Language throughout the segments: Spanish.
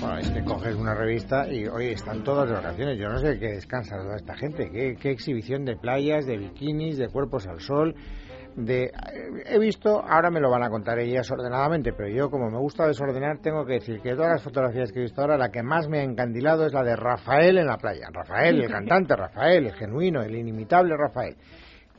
Bueno, es que coges una revista y, oye, están todas de vacaciones. Yo no sé qué descansa toda esta gente. ¿Qué, qué exhibición de playas, de bikinis, de cuerpos al sol. De, he visto, ahora me lo van a contar ellas ordenadamente, pero yo como me gusta desordenar tengo que decir que todas las fotografías que he visto ahora, la que más me ha encandilado es la de Rafael en la playa. Rafael, el cantante Rafael, el genuino, el inimitable Rafael.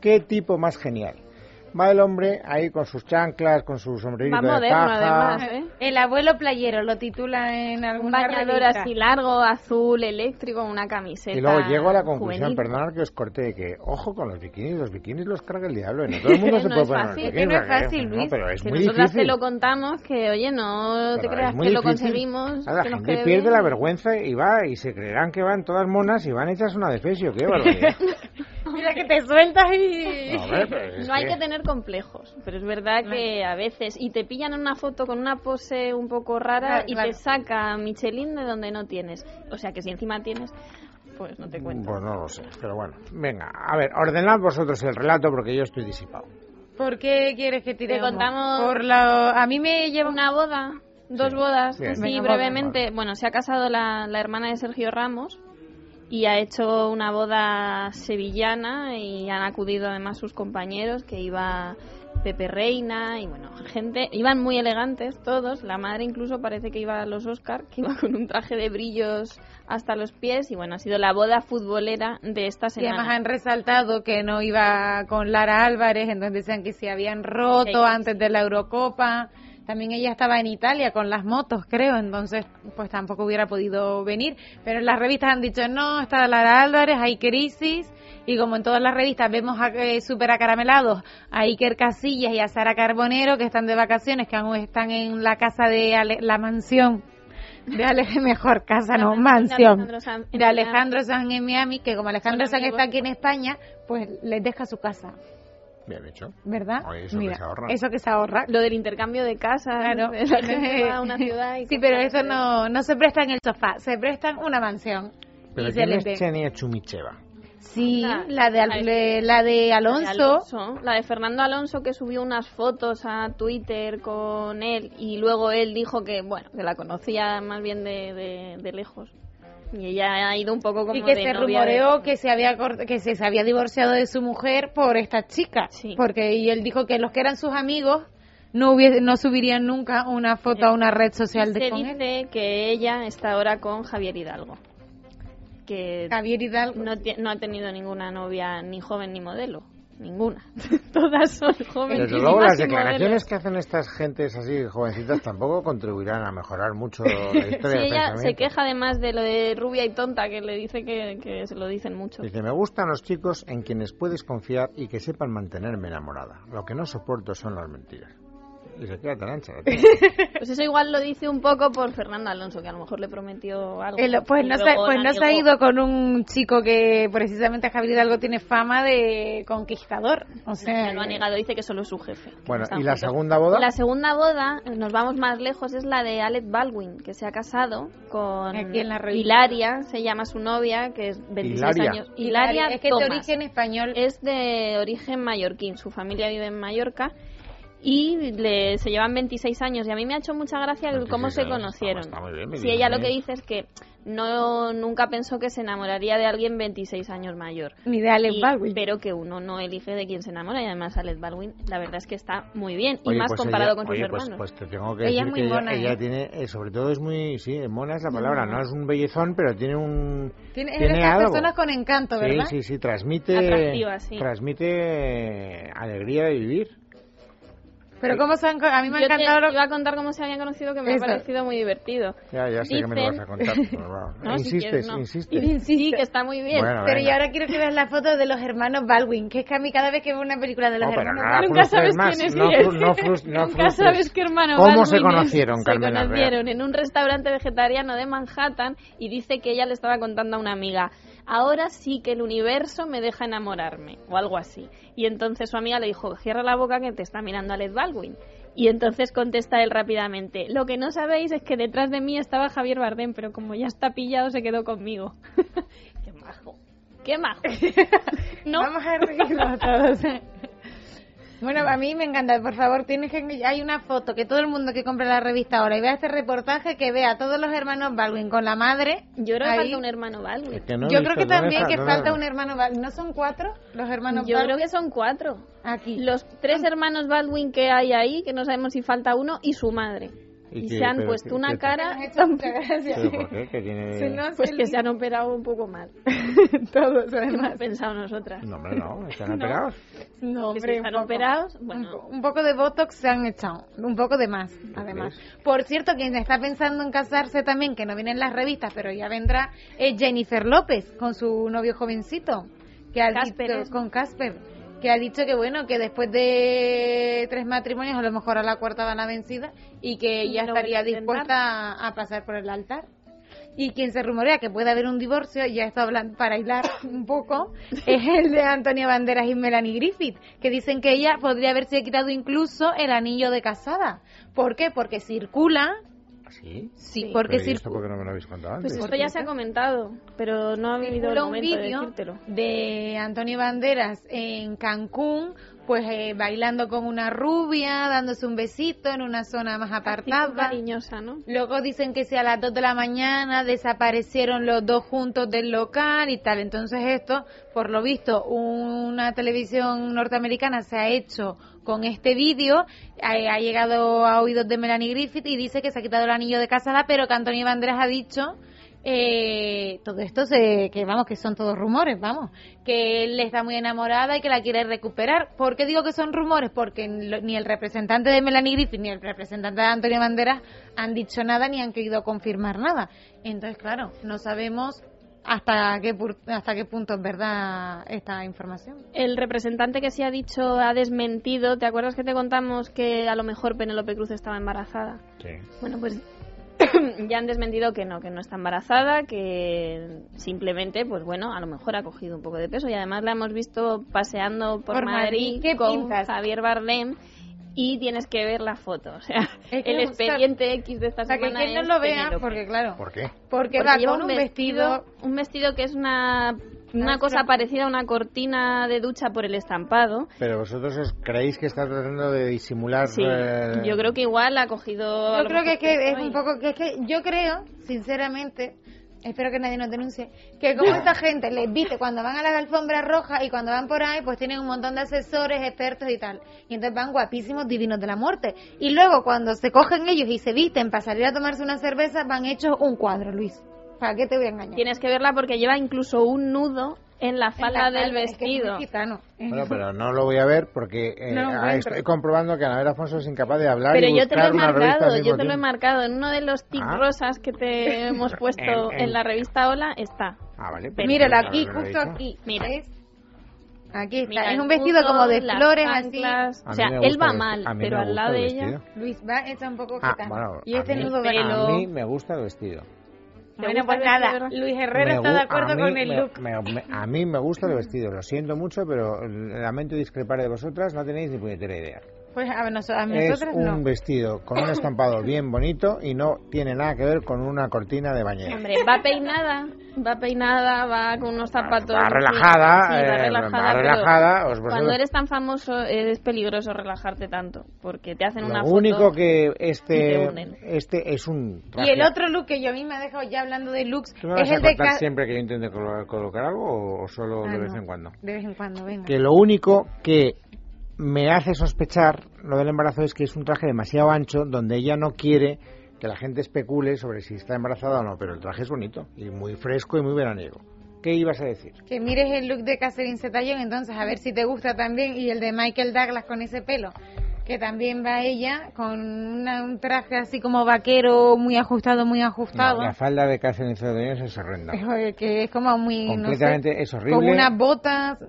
¿Qué tipo más genial? Va el hombre ahí con sus chanclas, con su sombrerito Va de moderno, además, ¿eh? El abuelo playero lo titula en Un alguna bañador revista. así largo, azul, eléctrico, una camiseta. Y luego llego a la conclusión, juvenil. perdonad que os corté, de que ojo con los bikinis, los bikinis los carga el diablo. No todo el mundo se No puede poner fácil, los que no es fácil, No, Luis, pero es que muy nosotras difícil. te lo contamos, que oye, no te Pero creas que lo conseguimos. A la que nos gente quede pierde bien. la vergüenza y va y se creerán que van todas monas y van hechas una defesio. ¡Qué barbaridad! Mira que te sueltas y... No, pero hay que- que tener complejos, pero es verdad que a veces y te pillan en una foto con una pose un poco rara Claro, y claro. te saca Michelin de donde no tienes. O sea que si encima tienes, pues no te cuento. Pues no lo sé, pero bueno. Venga, a ver, ordenad vosotros el relato porque yo estoy disipado. ¿Por qué quieres que tiremos? contamos- Por la... A mí me lleva Una boda, dos Sí. bodas, Bien. Venga, brevemente. Bueno, se ha casado la, la hermana de Sergio Ramos y ha hecho una boda sevillana y han acudido además sus compañeros que iba Pepe Reina y bueno, gente, iban muy elegantes todos, la madre incluso parece que iba a los Oscar, que iba con un traje de brillos hasta los pies y bueno, ha sido la boda futbolera de esta Y además semana. han resaltado que no iba con Lara Álvarez, entonces decían que se habían roto Sí. antes de la Eurocopa. También ella estaba en Italia con las motos, creo, entonces pues tampoco hubiera podido venir. Pero en las revistas han dicho, no, está Lara Álvarez, hay crisis. Y como en todas las revistas vemos a, eh, súper acaramelados a Iker Casillas y a Sara Carbonero, que están de vacaciones, que aún están en la casa de Ale- la mansión de Ale, mejor casa, no, mansión de. Alejandro en De Alejandro Sanz en Miami, que como Alejandro Sanz está aquí en España, pues les deja su casa, Bien hecho. ¿verdad? Oye, eso que se ahorra. Eso que se ahorra. Lo del intercambio de casas, Claro. de gente va a una ciudad y sí, pero eso no, no se presta en el sofá, se presta en una mansión. Pero Y ¿quién se es les de- Chenia Chumicheva? Sí, La- la de, Al- la de- le- la de Alonso. La de Alonso, la de Fernando Alonso que subió unas fotos a Twitter con él y luego él dijo que, bueno, que la conocía más bien de, de, de lejos. Y ella ha ido un poco como y que de se novia de- rumoreó que se había que se, se había divorciado de su mujer por esta chica Sí. porque y él dijo que los que eran sus amigos no hubiese, no subirían nunca una foto a una red social de Se con él. dice que ella está ahora con Javier Hidalgo. Que Javier Hidalgo no, no ha tenido ninguna novia ni joven ni modelo. Ninguna. Todas son jóvenes. Desde luego las declaraciones que hacen estas gentes así jovencitas tampoco contribuirán a mejorar mucho la historia Sí, ella se queja además de lo de rubia y tonta, que le dice que, que se lo dicen mucho. Dice, me gustan los chicos en quienes puedes confiar y que sepan mantenerme enamorada. Lo que no soporto son las mentiras. Y se queda tan ancha. Pues eso igual lo dice un poco por Fernando Alonso, que a lo mejor le prometió algo. El- pues y no, se, pues no se ha ido con un chico que precisamente Javier Hidalgo tiene fama de conquistador. O sea, Lo ha negado, dice que solo es su jefe. Bueno, no ¿y la juntos. segunda boda? La segunda boda, nos vamos más lejos, es la de Alec Baldwin, que se ha casado con Aquí en la. Hilaria, se llama su novia, que es 26 Hilaria. años. Hilaria es que de origen español. Es de origen mallorquín, su familia vive en Mallorca y le, se llevan 26 años y a mí me ha hecho mucha gracia el 26 cómo se años, conocieron. está muy bien, si vida, ella lo ¿eh? que dice es que no nunca pensó que se enamoraría de alguien 26 años mayor. Ni de Alec Y- Baldwin. Pero que uno no elige de quién se enamora y además Alec Baldwin la verdad es que está muy bien y Oye, más pues comparado ella- con sus oye, pues- hermanos. Pues, te tengo que Ella decir es muy que mona, ella, ella ¿eh? tiene, eh, sobre todo es muy, sí, mona es la palabra, no es un bellezón, pero tiene un, Tiene, tiene algo. personas con encanto, Sí, ¿verdad? sí, sí, transmite, Atractiva, sí. transmite alegría de vivir. Pero cómo se han, a mí me ha Yo te encantado lo- iba a contar cómo se habían conocido que me Eso. ha parecido muy divertido. Ya, ya sé que me lo vas Dicen- a contar. pero bueno. No, si insistes, quieres, no. insistes. Sí, que está muy bien. Bueno, Pero venga. y ahora quiero que veas la foto de los hermanos Baldwin, que es que a mí cada vez que veo una película de los No, hermanos Baldwin... Nunca sabes más, quién es no quién. no frus- no Nunca sabes qué hermano ¿Cómo se Baldwin es. conocieron, Se Carmen Larrea? conocieron en un restaurante vegetariano de Manhattan y dice que ella le estaba contando a una amiga, ahora sí que el universo me deja enamorarme, o algo así. Y entonces su amiga le dijo, cierra la boca que te está mirando Alec Baldwin. Y entonces contesta él rápidamente, lo que no sabéis es que detrás de mí estaba Javier Bardem, pero como ya está pillado se quedó conmigo. qué majo, qué majo. ¿No? Vamos a reírnos todos. Bueno, a mí me encanta. Por favor, tienes que hay una foto que todo el mundo que compre la revista ahora y vea este reportaje que vea a todos los hermanos Baldwin con la madre. Yo creo que falta un hermano Baldwin. Es que no he Yo visto, creo que ¿dónde también que ¿Dónde falta un hermano Baldwin. ¿No son cuatro los hermanos Yo Baldwin? creo que son cuatro. Aquí. Los tres hermanos Baldwin que hay ahí, que no sabemos si falta uno, y su madre. ¿Y Y, qué- se han puesto qué- una qué- cara. ¿Pero por qué? ¿Que tiene...? Si no, pues el- que se han operado un poco mal. todos ¿Qué hemos además. pensado nosotras? No, hombre, no. ¿Están No. operados? No, hombre, están operados, Un bueno, Un, poco de Botox se han echado, un poco de más, además. Por cierto, quien está pensando en casarse también, que no viene en las revistas, pero ya vendrá, es Jennifer López, con su novio jovencito, que ha Casper dicho, es. con Casper, que ha dicho que bueno, que después de tres matrimonios, a lo mejor a la cuarta van a vencida, y que ella estaría dispuesta a, a pasar por el altar. Y quien se rumorea que puede haber un divorcio, ya está hablando para hilar un poco, es el de Antonio Banderas y Melanie Griffith, que dicen que ella podría haberse quitado incluso el anillo de casada. ¿Por qué? Porque circula, ¿Sí? sí, Sí. porque Pero ¿y esto por qué no me lo habéis contado antes? pues esto ya se ha comentado, pero no ha habido el Circula un momento de de Antonio Banderas en Cancún, pues eh, bailando con una rubia, dándose un besito en una zona más apartada. cariñosa, ¿no? Luego dicen que si a las 2 de la mañana desaparecieron los dos juntos del local y tal. Entonces esto, por lo visto, una televisión norteamericana se ha hecho con este vídeo, ha, ha llegado a oídos de Melanie Griffith y dice que se ha quitado el anillo de casada, pero que Antonio Banderas ha dicho eh, todo esto se, que vamos que son todos rumores vamos que él está muy enamorada y que la quiere recuperar ¿por qué digo que son rumores? porque ni el representante de Melanie Griffith ni el representante de Antonio Banderas han dicho nada ni han querido confirmar nada entonces claro no sabemos hasta qué hasta qué punto es verdad esta información El representante que sí ha dicho, ha desmentido, ¿te acuerdas que te contamos que a lo mejor Penélope Cruz estaba embarazada? Sí. Bueno, pues ya han desmentido que no, que no está embarazada, que simplemente, pues bueno, a lo mejor ha cogido un poco de peso y además la hemos visto paseando por, Por Madrid, Madrid, ¿qué con pintas? Javier Bardem y tienes que ver la foto, o sea, Es que el expediente X de esta o sea que semana quien no es lo vea porque claro ¿Por qué? porque, Porque va lleva con un vestido, un vestido que es una una cosa parecida a una cortina de ducha por el estampado. Pero vosotros os creéis que está tratando de disimular... Sí, eh, yo creo que igual ha cogido. a Yo creo que mejor es que es un poco que es que yo creo, sinceramente, espero que nadie nos denuncie, que como esta gente les viste cuando van a las alfombras rojas y cuando van por ahí, pues tienen un montón de asesores, expertos y tal. Y entonces van guapísimos, divinos de la muerte. Y luego cuando se cogen ellos y se visten para salir a tomarse una cerveza, van hechos un cuadro, Luis. ¿Para qué te voy a engañar? Tienes que verla porque lleva incluso un nudo en la En falda la del es que es vestido. gitano. Bueno, pero no lo voy a ver porque eh, No ah, estoy comprobando que Anabel Afonso es incapaz de hablar Pero y yo te lo he marcado, yo te lo he marcado. En uno de los tics Ah. rosas que te hemos puesto En- en- en la revista Hola está. Ah, vale. Pero- Míralo Claro, aquí, justo aquí. Mira. Aquí está. Mira, es un vestido nudo, como de flores así. anclas. O sea, él va mal, pero al lado el de ella. Luis va hecha un poco Ah, bueno, y este nudo verano. A mí me gusta el vestido. ¿Te Bueno, pues nada? Luis Herrera Me está de a acuerdo mí con el me- look. me- me- a mí me gusta el vestido, lo siento mucho, pero lamento discrepar de vosotras, no tenéis ni puñetera idea. Pues a, noso- a Es un no. vestido con un estampado bien bonito y no tiene nada que ver con una cortina de bañera. Hombre, va peinada, va peinada, va con unos zapatos. Va así. relajada, Sí, va eh, relajada. va pero relajada, os- Cuando eres tan famoso es peligroso relajarte tanto, porque te hacen una Lo foto. único que y te este, este es un Y traje. el otro look que yo a mí me ha dejado ya hablando de looks ¿Tú me es vas a el de... contar ca- siempre que yo intente colo- colocar algo o, o solo Ah, de vez no, en cuando? De vez en cuando, venga. Que lo único que me hace sospechar lo del embarazo es que es un traje demasiado ancho donde ella no quiere que la gente especule sobre si está embarazada o no, pero el traje es bonito y muy fresco y muy veraniego. ¿Qué ibas a decir? Que mires el look de Catherine Zeta-Jones, entonces a ver si te gusta también, y el de Michael Douglas con ese pelo, que también va ella con una- un traje así como vaquero, muy ajustado, muy ajustado. No, la falda de Catherine Zeta-Jones es horrenda. Eh, que es como muy, no sé, Completamente es horrible. con unas botas.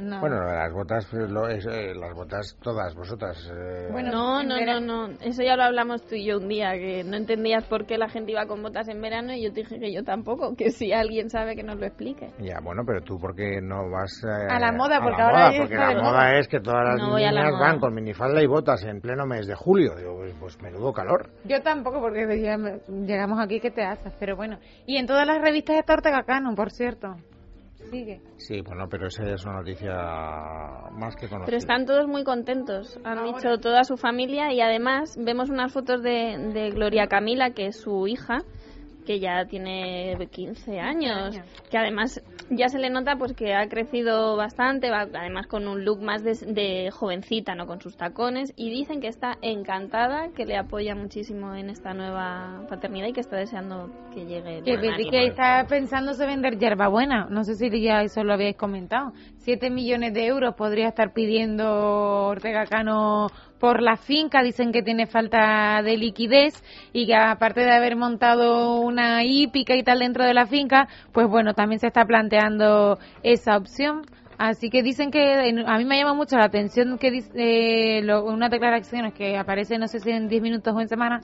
No. Bueno, de las botas, pues, lo- es, eh, las botas todas vosotras. eh, Bueno, No, no, no, no. Eso ya lo hablamos tú y yo un día, que no entendías por qué la gente iba con botas en verano y yo te dije que yo tampoco, que si alguien sabe que nos lo explique. Ya, bueno, pero tú porque no vas eh, A la moda, a porque la ahora moda, porque la de moda es que todas las No voy a la niñas van con minifalda y botas en pleno mes de julio. Digo, pues, pues menudo calor. Yo tampoco, porque llegamos aquí que te haces, pero bueno. Y en todas las revistas está Ortega Cano, por cierto. Sigue. Sí, bueno, pero esa es una noticia más que conocida. Pero están todos muy contentos. Han dicho toda su familia y además vemos unas fotos de, de Gloria Camila, que es su hija, que ya tiene 15 años, que además ya se le nota pues que ha crecido bastante, va- además con un look más de, de jovencita, no con sus tacones, y dicen que está encantada, que le apoya muchísimo en esta nueva paternidad y que está deseando que llegue. el Que, que, está pensándose vender hierbabuena. No sé si ya eso lo habíais comentado. Siete millones de euros podría estar pidiendo Ortega Cano por la finca. Dicen que tiene falta de liquidez y que aparte de haber montado una hípica y tal dentro de la finca, pues bueno, también se está planteando esa opción. Así que dicen que a mí me llama mucho la atención que dice, eh, lo- que aparece no sé si en 10 minutos o en semana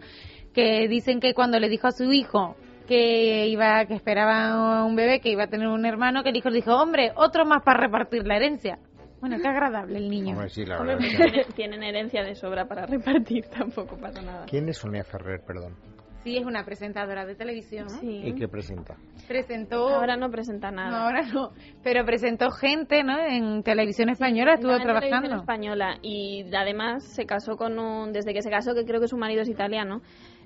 que dicen que cuando le dijo a su hijo que iba que esperaba un bebé que iba a tener un hermano que el hijo le dijo hombre otro más para repartir la herencia bueno qué agradable el niño Hombre, sí, la Hombre, verdad es que- tienen, herencia de sobra para repartir, tampoco pasa nada. ¿Quién es Sonia Ferrer, perdón? sí es una presentadora de televisión. ¿Y qué presenta? presentó Ahora no presenta nada. no, ahora no pero presentó gente no en televisión española estuvo en televisión trabajando española y además se casó con un desde que se casó que creo que su marido es italiano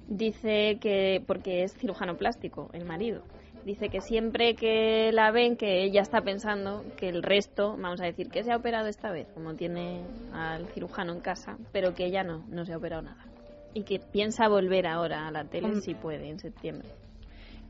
dice que porque es cirujano plástico el marido dice que siempre que la ven que ella está pensando que el resto vamos a decir que se ha operado esta vez como tiene al cirujano en casa pero que ella no no se ha operado nada. Y que piensa volver ahora a la tele si puede en septiembre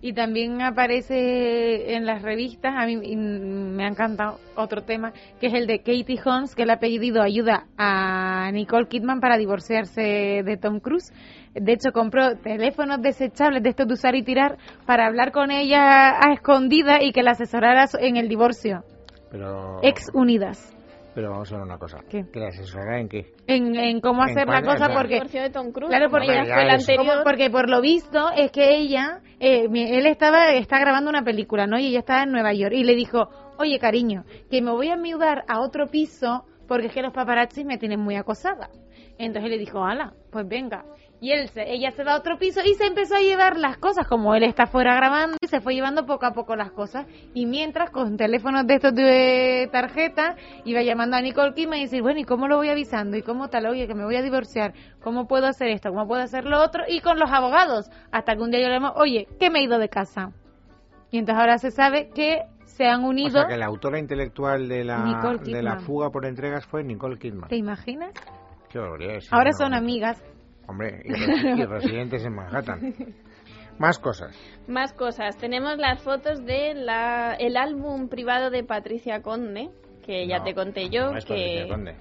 Y también aparece en las revistas, a mí me ha encantado otro tema, que es el de Katie Holmes, que le ha pedido ayuda a Nicole Kidman para divorciarse de Tom Cruise. De hecho, compró teléfonos desechables de estos de usar y tirar para hablar con ella a escondida y que la asesorara en el divorcio. Pero, Ex unidas. Pero vamos a ver una cosa. ¿Qué? ¿Que la asesorará en qué? En, en cómo ¿En hacer la cosa porque... de Tom Cruise Claro, porque- ella fue el Ya, eso. anterior Como- porque por lo visto es que ella, eh, mi- él estaba, está grabando una película, ¿no? Y ella estaba en Nueva York y le dijo, oye cariño, que me voy a mudar a otro piso porque es que los paparazzis me tienen muy acosada. Entonces le dijo, ala, pues venga. Y él se, ella se va a otro piso y se empezó a llevar las cosas, como él está fuera grabando, y se fue llevando poco a poco las cosas. Y mientras, con teléfonos de estos de tarjeta, iba llamando a Nicole Kidman y decir, bueno, ¿y cómo lo voy avisando? ¿Y cómo tal? Oye, que me voy a divorciar. ¿Cómo puedo hacer esto? ¿Cómo puedo hacer lo otro? Y con los abogados. Hasta que un día yo le llamo, oye, que me he ido de casa. Y entonces ahora se sabe que se han O unido. sea, que la autora intelectual de la, de la fuga por entregas fue Nicole Kidman. ¿Te imaginas? Qué Ahora son amigas. Hombre, y, res- y residentes en Manhattan. Más cosas. Más cosas. Tenemos las fotos de la, el álbum privado de Patricia Conde, que ya No, te conté yo, no es que Patricia Conde.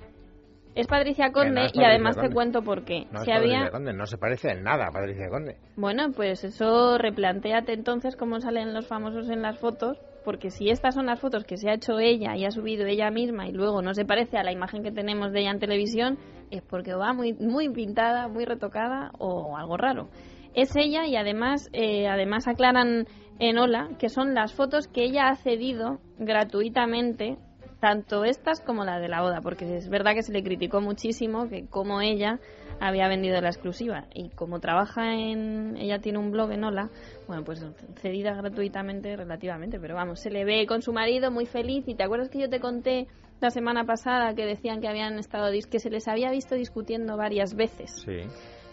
es Patricia Conde no es y Patricia además te Conde. cuento por qué. No es Se Patricia había... Conde, no se parece en nada a Patricia Conde. Bueno, pues eso replantéate entonces cómo salen los famosos en las fotos, porque si estas son las fotos que se ha hecho ella y ha subido ella misma y luego no se parece a la imagen que tenemos de ella en televisión, es porque va muy, muy pintada, muy retocada o algo raro. Es ella y además, eh, además aclaran en Hola que son las fotos que ella ha cedido gratuitamente, tanto estas como la de la boda, porque es verdad que se le criticó muchísimo que como ella había vendido la exclusiva y como trabaja en ella tiene un blog en Hola bueno pues cedida gratuitamente relativamente pero vamos se le ve con su marido muy feliz y te acuerdas que yo te conté la semana pasada que decían que habían estado que se les había visto discutiendo varias veces Sí.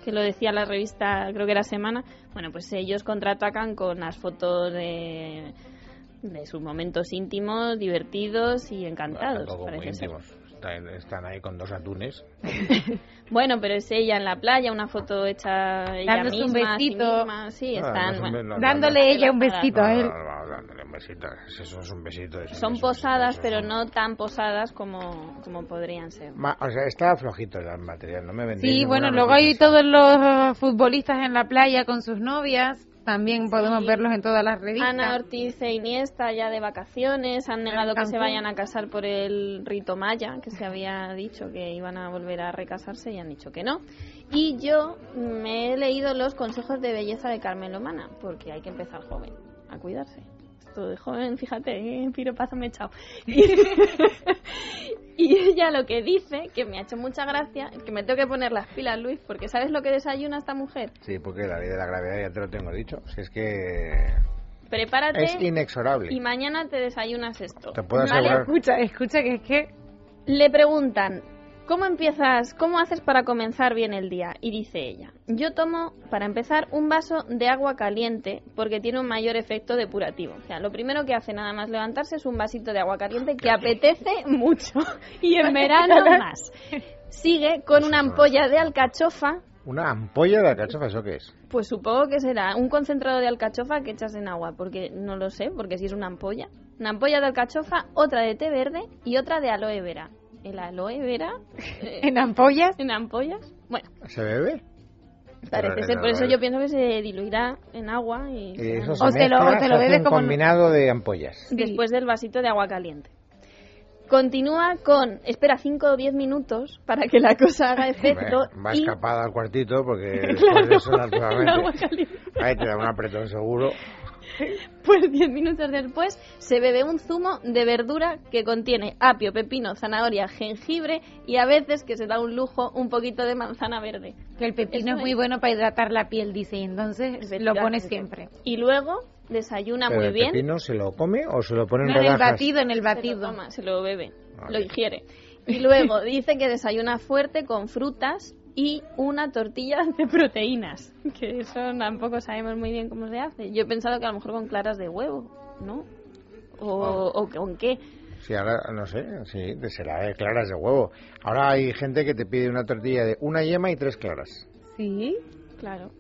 que lo decía la revista, creo que era Semana, bueno, pues ellos contraatacan con las fotos de, de sus momentos íntimos, divertidos y encantados, muy parece ser. íntimos. Están, ahí con dos atunes. Bueno, pero es ella en la playa, una foto hecha ella Dándose un misma, sí besito. misma, sí, Ah, están, no, bueno, no, no, Dándole no, ella un besito a él. no, no, dándole un besito. Eso es un besito. eso son un posadas, besito, pero no tan posadas como, como podrían ser. Ma- o sea, está flojito el material, no me vendéis Sí, bueno, luego hay todos los futbolistas en la playa con sus novias. También podemos verlos en todas las revistas. Ana Ortiz e Iniesta ya de vacaciones han negado que se vayan a casar por el rito maya, que se había dicho que iban a volver a recasarse y han dicho que no. Y yo me he leído los consejos de belleza de Carmen Lomana, porque hay que empezar joven, a cuidarse. Esto de joven, fíjate, eh, piropazo me he echado. Y, ella lo que dice, que me ha hecho mucha gracia, es que me tengo que poner las pilas, Luis, porque ¿sabes lo que desayuna esta mujer? Sí, porque la ley de la gravedad ya te lo tengo dicho. Si es que prepárate Es inexorable. y mañana te desayunas esto. Te puedo ¿vale? asegurar. Escucha, escucha que es que Le preguntan, ¿cómo empiezas, cómo haces para comenzar bien el día? Y dice ella, yo tomo, para empezar, un vaso de agua caliente porque tiene un mayor efecto depurativo. O sea, lo primero que hace nada más levantarse es un vasito de agua caliente que apetece mucho. Y en verano más. Sigue con una ampolla de alcachofa Una ampolla de alcachofa, ¿eso qué es? Pues supongo que será un concentrado de alcachofa que echas en agua, porque no lo sé, porque si es una ampolla. Una ampolla de alcachofa, otra de té verde y otra de aloe vera. ¿El aloe vera? eh, en ampollas. ¿En ampollas? Bueno, ¿Se bebe? parece ser, por eso yo pienso que se diluirá en agua y Y eso O se te lo- mezcla, te se lo bebes como- combinado de ampollas. después del vasito de agua caliente. Continúa con, espera 5 o 10 minutos para que la cosa haga efecto Va y escapada al cuartito porque después de eso, naturalmente, caliente. ahí te da un apretón seguro. Pues 10 minutos después se bebe un zumo de verdura que contiene apio, pepino, zanahoria, jengibre y a veces que se da un lujo un poquito de manzana verde. Que el pepino es muy es. bueno para hidratar la piel, dice, y entonces lo pone siempre. Y luego desayuna ¿Pero muy el bien. pepino se lo come o se lo pone en No, en el batido, en el Se lo batido. toma, se lo bebe, Vale. lo ingiere. Y luego dice que desayuna fuerte con frutas y una tortilla de proteínas, que eso tampoco sabemos muy bien cómo se hace. Yo he pensado que a lo mejor con claras de huevo, ¿no? O, o con qué. Sí, ahora no sé, sí, de será de claras de huevo. Ahora hay gente que te pide una tortilla de una yema y tres claras. Sí. Claro.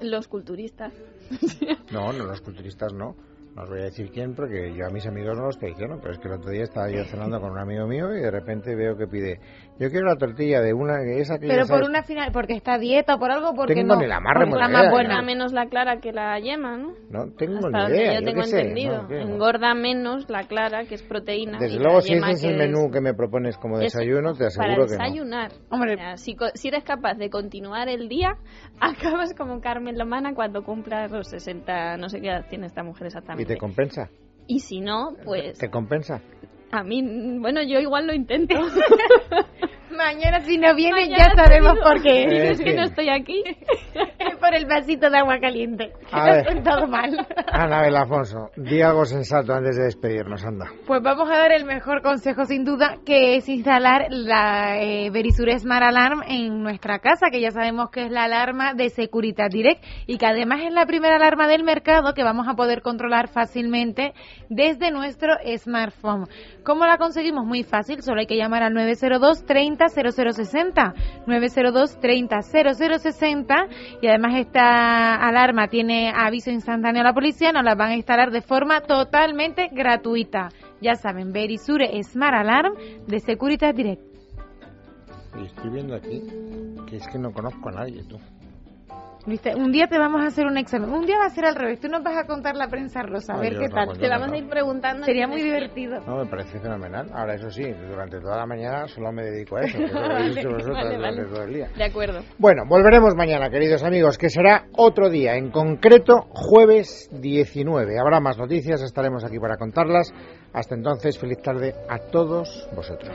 Los culturistas. No, no, los culturistas no. No os voy a decir quién porque yo a mis amigos no los traiciono, pero es que el otro día estaba yo cenando con un amigo mío y de repente veo que pide, yo quiero la tortilla de una, esa que Pero por sabes- una final, porque está a dieta o por algo, porque Tengo no. ni la más porque idea, más buena. Engorda menos la clara que la yema, ¿no? No tengo Hasta ni donde idea. yo yo tengo sé, entendido. no. Engorda menos la clara, que es proteína. Desde y luego, la si yema ese es el menú que me propones como desayuno, te para aseguro que no. desayunar. Hombre. Sea, si, co- si eres capaz de continuar el día, acabas como Carmen Lomana cuando cumplas los 60, no sé qué edad tiene esta mujer ¿Y exactamente. te compensa? Y si no, pues ¿Te compensa? A mí, bueno, yo igual lo intento. Mañana si no viene Mañana ya sabemos por qué. Eh, es que no estoy aquí. Es por el vasito de agua caliente. A ver. he contado mal. Anabel Afonso, di algo sensato antes de despedirnos, anda. Pues vamos a dar el mejor consejo sin duda, que es instalar la eh, Verisure Smart Alarm en nuestra casa, que ya sabemos que es la alarma de Securitas Direct y que además es la primera alarma del mercado que vamos a poder controlar fácilmente desde nuestro smartphone. ¿Cómo la conseguimos? Muy fácil, solo hay que llamar al 902 30 0060, 902 30 0060 y además esta alarma tiene aviso instantáneo a la policía, nos la van a instalar de forma totalmente gratuita. Ya saben, Verisure Smart Alarm de Securitas Direct. Estoy viendo aquí que es que no conozco a nadie, tú. ¿Viste? Un día te vamos a hacer un examen. Un día va a ser al revés. Tú nos vas a contar la prensa rosa. A No, ver qué no tal. Te vamos a ir preguntando. Sería muy divertido. No, me parece fenomenal. Ahora, eso sí, durante toda la mañana solo me dedico a eso. que durante vale. todo el día. De acuerdo. Bueno, volveremos mañana, queridos amigos, que será otro día, en concreto jueves 19. Habrá más noticias, estaremos aquí para contarlas. Hasta entonces, feliz tarde a todos vosotros.